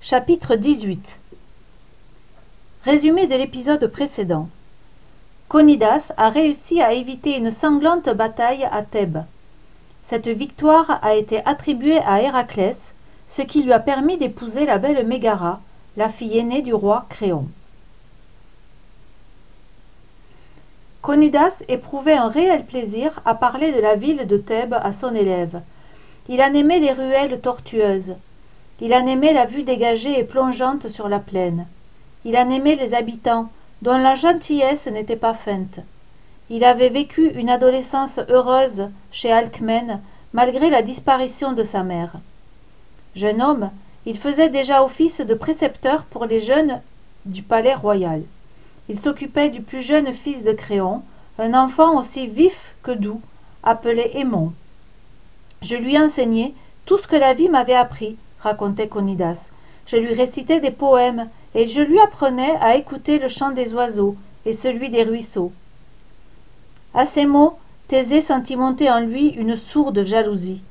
Chapitre 18 Résumé de l'épisode précédent. Conidas a réussi à éviter une sanglante bataille à Thèbes. Cette victoire a été attribuée à Héraclès, ce qui lui a permis d'épouser la belle Mégara, la fille aînée du roi Créon. Conidas éprouvait un réel plaisir à parler de la ville de Thèbes à son élève. Il en aimait les ruelles tortueuses. Il en aimait la vue dégagée et plongeante sur la plaine. Il en aimait les habitants, dont la gentillesse n'était pas feinte. Il avait vécu une adolescence heureuse chez Alcmène, malgré la disparition de sa mère. Jeune homme, il faisait déjà office de précepteur pour les jeunes du palais royal. Il s'occupait du plus jeune fils de Créon, un enfant aussi vif que doux, appelé Aimon. Je lui enseignais tout ce que la vie m'avait appris, racontait Conidas. Je lui récitais des poèmes, et je lui apprenais à écouter le chant des oiseaux et celui des ruisseaux. À ces mots, Thésée sentit monter en lui une sourde jalousie.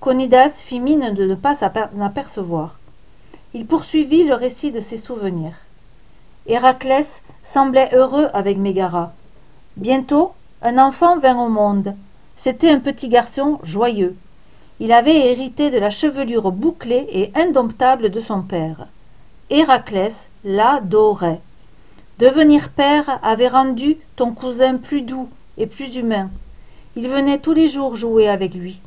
Conidas fit mine de ne pas s'en apercevoir. Il poursuivit le récit de ses souvenirs. Héraclès semblait heureux avec Mégara. Bientôt, un enfant vint au monde. C'était un petit garçon joyeux. Il avait hérité de la chevelure bouclée et indomptable de son père. Héraclès l'adorait. Devenir père avait rendu ton cousin plus doux et plus humain. Il venait tous les jours jouer avec lui.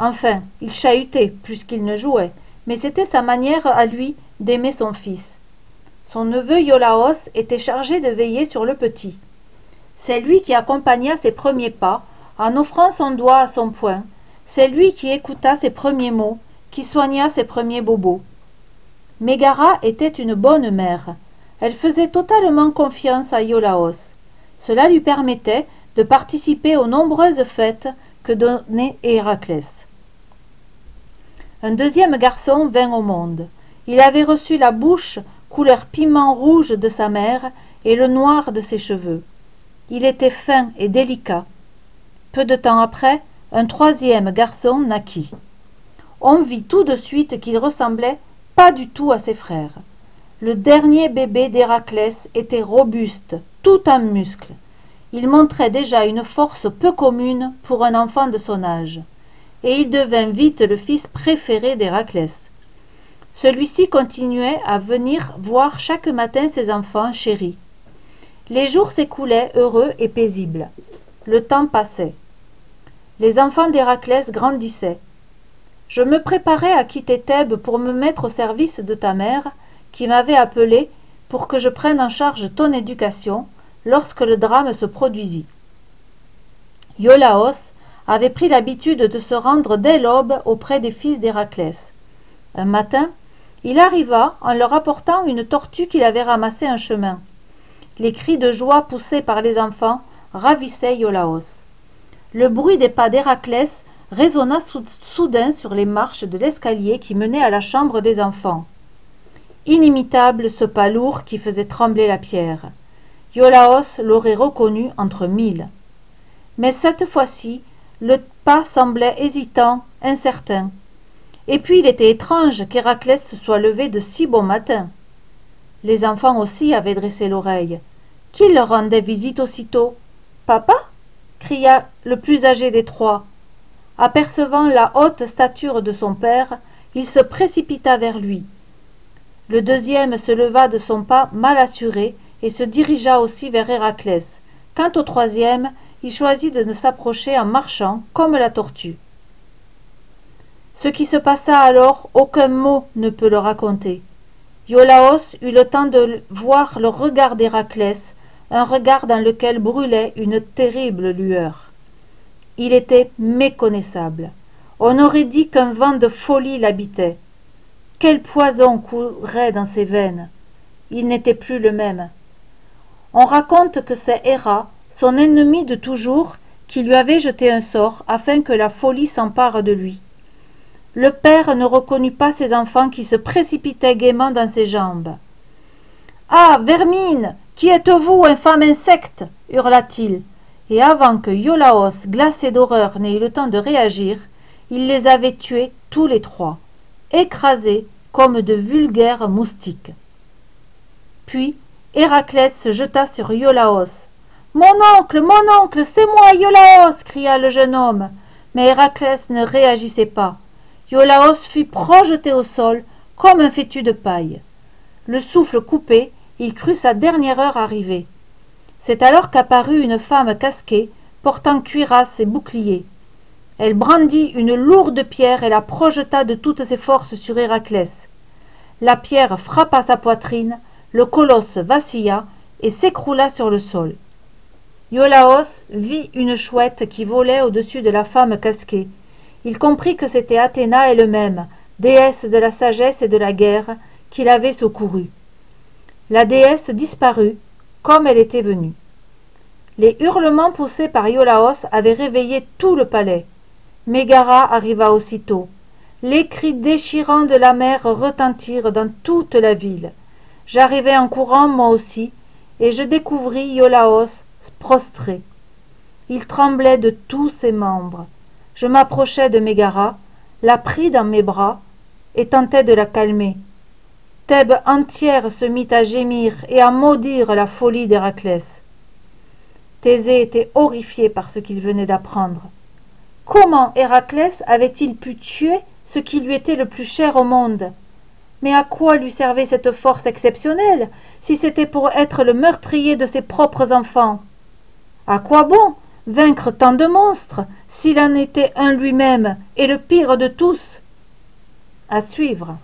Enfin, il chahutait plus qu'il ne jouait, mais c'était sa manière à lui d'aimer son fils. Son neveu Iolaos était chargé de veiller sur le petit. C'est lui qui accompagna ses premiers pas, en offrant son doigt à son poing. C'est lui qui écouta ses premiers mots, qui soigna ses premiers bobos. Mégara était une bonne mère. Elle faisait totalement confiance à Iolaos. Cela lui permettait de participer aux nombreuses fêtes que donnait Héraclès. Un deuxième garçon vint au monde. Il avait reçu la bouche couleur piment rouge de sa mère et le noir de ses cheveux. Il était fin et délicat. Peu de temps après, un troisième garçon naquit. On vit tout de suite qu'il ressemblait pas du tout à ses frères. Le dernier bébé d'Héraclès était robuste, tout en muscles. Il montrait déjà une force peu commune pour un enfant de son âge, et il devint vite le fils préféré d'Héraclès. Celui-ci continuait à venir voir chaque matin ses enfants chéris. Les jours s'écoulaient heureux et paisibles. Le temps passait. Les enfants d'Héraclès grandissaient. Je me préparais à quitter Thèbes pour me mettre au service de ta mère, qui m'avait appelé pour que je prenne en charge ton éducation lorsque le drame se produisit. Iolaos avait pris l'habitude de se rendre dès l'aube auprès des fils d'Héraclès. Un matin, il arriva en leur apportant une tortue qu'il avait ramassée en chemin. Les cris de joie poussés par les enfants ravissaient Iolaos. Le bruit des pas d'Héraclès résonna soudain sur les marches de l'escalier qui menait à la chambre des enfants. Inimitable ce pas lourd qui faisait trembler la pierre. Iolaos l'aurait reconnu entre mille. Mais cette fois-ci, le pas semblait hésitant, incertain. Et puis il était étrange qu'Héraclès se soit levé de si bon matin. Les enfants aussi avaient dressé l'oreille. Qui leur rendait visite aussitôt? Papa? Cria le plus âgé des trois. Apercevant la haute stature de son père, il se précipita vers lui. Le deuxième se leva de son pas mal assuré et se dirigea aussi vers Héraclès. Quant au troisième, il choisit de ne s'approcher en marchant comme la tortue. Ce qui se passa alors, aucun mot ne peut le raconter. Iolaos eut le temps de voir le regard d'Héraclès, un regard dans lequel brûlait une terrible lueur. Il était méconnaissable. On aurait dit qu'un vent de folie l'habitait. Quel poison courait dans ses veines. Il n'était plus le même. On raconte que c'est Héra, son ennemi de toujours, qui lui avait jeté un sort afin que la folie s'empare de lui. Le père ne reconnut pas ses enfants qui se précipitaient gaiement dans ses jambes. Ah. Vermine. Qui êtes-vous, infâme insecte? hurla-t-il, et avant que Iolaos, glacé d'horreur, n'ait eu le temps de réagir, il les avait tués tous les trois, écrasés comme de vulgaires moustiques. Puis héraclès se jeta sur iolàos mon oncle mon oncle c'est moi iolàos cria le jeune homme. Mais héraclès ne réagissait pas. Iolàos fut projeté au sol comme un fétu de paille. Le souffle coupé il crut sa dernière heure arrivée. C'est alors qu'apparut une femme casquée portant cuirasse et bouclier. Elle brandit une lourde pierre et la projeta de toutes ses forces sur héraclès. La pierre frappa sa poitrine le colosse vacilla et s'écroula sur le sol. Iolàos vit une chouette qui volait au-dessus de la femme casquée. Il comprit que c'était athéna elle-même déesse de la sagesse et de la guerre qui l'avait secouru la déesse disparut comme elle était venue. Les hurlements poussés par iolàos avaient réveillé tout le palais. Mégara arriva aussitôt. Les cris déchirants de la mère retentirent dans toute la ville. J'arrivai en courant moi aussi et je découvris iolàos prostré. Il tremblait de tous ses membres. Je m'approchai de mégara la pris dans mes bras et tentai de la calmer thèbes entière se mit à gémir et à maudire la folie d'héraclès. Thésée était horrifié par ce qu'il venait d'apprendre. Comment héraclès avait-il pu tuer ce qui lui était le plus cher au monde? Mais à quoi lui servait cette force exceptionnelle si c'était pour être le meurtrier de ses propres enfants? À quoi bon vaincre tant de monstres s'il en était un lui-même et le pire de tous? À suivre